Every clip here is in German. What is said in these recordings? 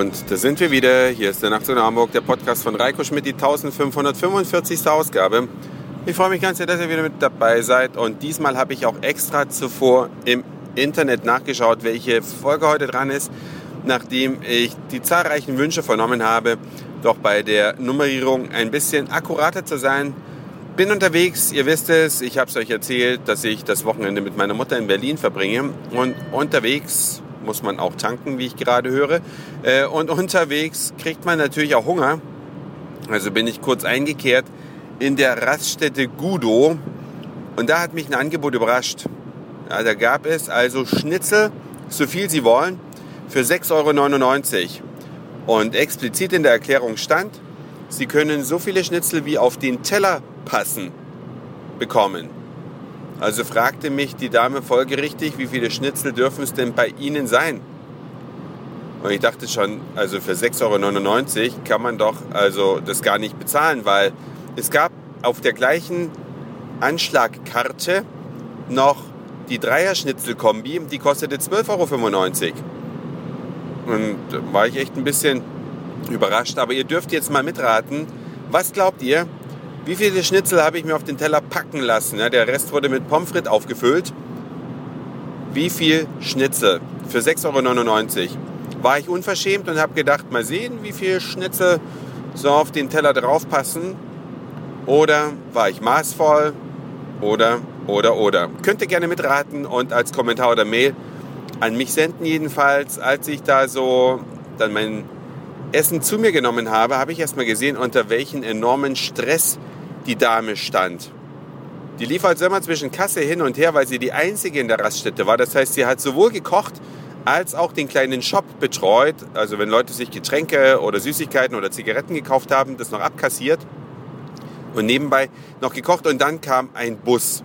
Und da sind wir wieder. Hier ist der Nachtzug nach Hamburg, der Podcast von Reiko Schmidt, die 1545. Ausgabe. Ich freue mich ganz sehr, dass ihr wieder mit dabei seid. Und diesmal habe ich auch extra zuvor im Internet nachgeschaut, welche Folge heute dran ist, nachdem ich die zahlreichen Wünsche vernommen habe, doch bei der Nummerierung ein bisschen akkurater zu sein. Bin unterwegs, ihr wisst es, ich habe es euch erzählt, dass ich das Wochenende mit meiner Mutter in Berlin verbringe. Und unterwegs muss man auch tanken, wie ich gerade höre. Äh, und unterwegs kriegt man natürlich auch Hunger. Also bin ich kurz eingekehrt in der Raststätte Gudo. Und da hat mich ein Angebot überrascht. Ja, da gab es also Schnitzel, so viel Sie wollen, für 6,99 Euro. Und explizit in der Erklärung stand, Sie können so viele Schnitzel wie auf den Teller passen bekommen. Also fragte mich die Dame folgerichtig, wie viele Schnitzel dürfen es denn bei Ihnen sein? Und ich dachte schon, also für 6,99 Euro kann man doch also das gar nicht bezahlen, weil es gab auf der gleichen Anschlagkarte noch die Dreier-Schnitzel-Kombi, die kostete 12,95 Euro. Und da war ich echt ein bisschen überrascht. Aber ihr dürft jetzt mal mitraten. Was glaubt ihr, wie viele Schnitzel habe ich mir auf den Teller packen lassen? Ja, der Rest wurde mit Pommes frites aufgefüllt. Wie viel Schnitzel? Für 6,99 Euro. War ich unverschämt und habe gedacht, mal sehen, wie viel Schnitzel so auf den Teller draufpassen. Oder war ich maßvoll? Oder, oder, oder. Könnt ihr gerne mitraten und als Kommentar oder Mail an mich senden jedenfalls. Als ich da so dann mein Essen zu mir genommen habe, habe ich erstmal gesehen, unter welchen enormen Stress die Dame stand. Die lief also immer zwischen Kasse hin und her, weil sie die einzige in der Raststätte war. Das heißt, sie hat sowohl gekocht als auch den kleinen Shop betreut. Also wenn Leute sich Getränke oder Süßigkeiten oder Zigaretten gekauft haben, das noch abkassiert und nebenbei noch gekocht. Und dann kam ein Bus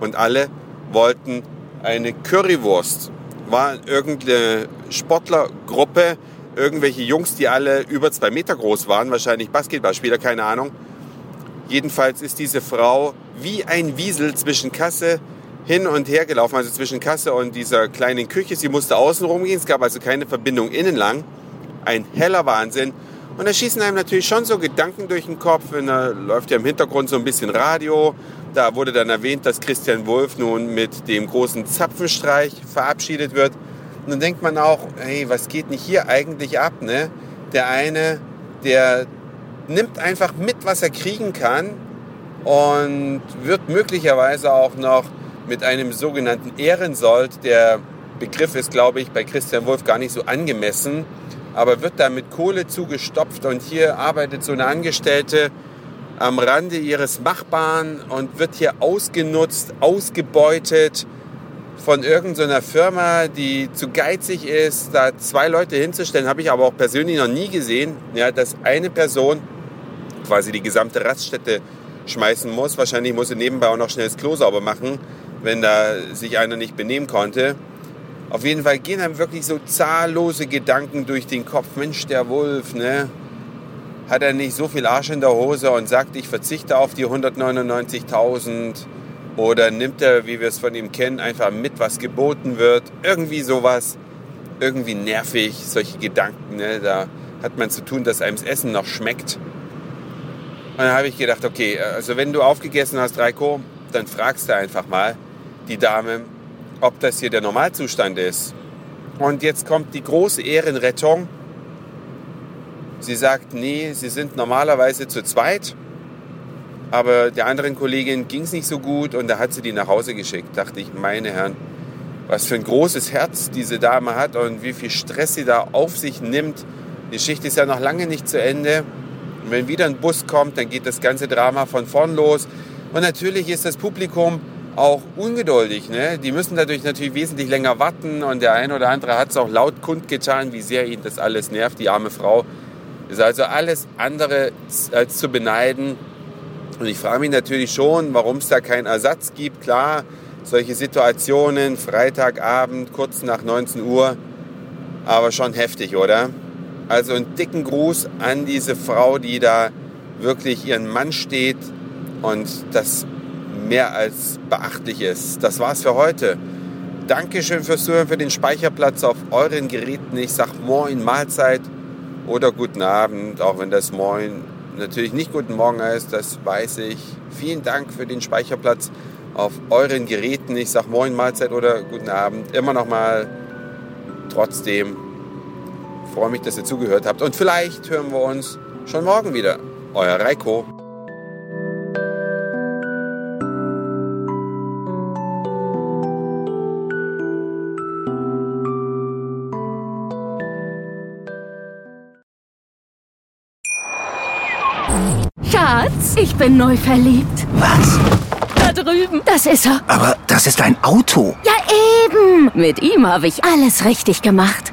und alle wollten eine Currywurst. War irgendeine Sportlergruppe, irgendwelche Jungs, die alle über zwei Meter groß waren, wahrscheinlich Basketballspieler, keine Ahnung. Jedenfalls ist diese Frau wie ein Wiesel zwischen Kasse hin und her gelaufen, also zwischen Kasse und dieser kleinen Küche. Sie musste außen rumgehen, es gab also keine Verbindung innen lang. Ein heller Wahnsinn. Und da schießen einem natürlich schon so Gedanken durch den Kopf. Und da läuft ja im Hintergrund so ein bisschen Radio. Da wurde dann erwähnt, dass Christian Wolf nun mit dem großen Zapfenstreich verabschiedet wird. Und dann denkt man auch, hey, was geht nicht hier eigentlich ab? Ne? Der eine, der nimmt einfach mit, was er kriegen kann und wird möglicherweise auch noch mit einem sogenannten Ehrensold, der Begriff ist, glaube ich, bei Christian Wolf gar nicht so angemessen, aber wird da mit Kohle zugestopft und hier arbeitet so eine Angestellte am Rande ihres Machbaren und wird hier ausgenutzt, ausgebeutet von irgendeiner Firma, die zu geizig ist, da zwei Leute hinzustellen, habe ich aber auch persönlich noch nie gesehen, ja, dass eine Person quasi die gesamte Raststätte schmeißen muss. Wahrscheinlich muss sie nebenbei auch noch schnell das Klo sauber machen, wenn da sich einer nicht benehmen konnte. Auf jeden Fall gehen einem wirklich so zahllose Gedanken durch den Kopf. Mensch, der Wolf, ne? Hat er nicht so viel Arsch in der Hose und sagt, ich verzichte auf die 199.000? Oder nimmt er, wie wir es von ihm kennen, einfach mit, was geboten wird? Irgendwie sowas. Irgendwie nervig, solche Gedanken. Ne? Da hat man zu tun, dass einem das Essen noch schmeckt. Und dann habe ich gedacht, okay, also wenn du aufgegessen hast, Reiko, dann fragst du einfach mal die Dame, ob das hier der Normalzustand ist. Und jetzt kommt die große Ehrenrettung. Sie sagt, nee, sie sind normalerweise zu zweit, aber der anderen Kollegin ging es nicht so gut und da hat sie die nach Hause geschickt. Dachte ich, meine Herren, was für ein großes Herz diese Dame hat und wie viel Stress sie da auf sich nimmt. Die Schicht ist ja noch lange nicht zu Ende. Und wenn wieder ein Bus kommt, dann geht das ganze Drama von vorn los. Und natürlich ist das Publikum auch ungeduldig. Ne? Die müssen dadurch natürlich wesentlich länger warten und der eine oder andere hat es auch laut kundgetan, wie sehr ihn das alles nervt, die arme Frau. Ist also alles andere als zu beneiden. Und ich frage mich natürlich schon, warum es da keinen Ersatz gibt. Klar, solche Situationen, Freitagabend, kurz nach 19 Uhr, aber schon heftig, oder? Also einen dicken Gruß an diese Frau, die da wirklich ihren Mann steht und das mehr als beachtlich ist. Das war's für heute. Dankeschön fürs Zuhören, für den Speicherplatz auf euren Geräten. Ich sag Moin, Mahlzeit oder guten Abend, auch wenn das Moin natürlich nicht guten Morgen heißt, das weiß ich. Vielen Dank für den Speicherplatz auf euren Geräten. Ich sage Moin, Mahlzeit oder guten Abend. Immer noch mal trotzdem freue mich, dass ihr zugehört habt. Und vielleicht hören wir uns schon morgen wieder. Euer Reiko. Schatz, ich bin neu verliebt. Was? Da drüben. Das ist er. Aber das ist ein Auto. Ja, eben. Mit ihm habe ich alles richtig gemacht.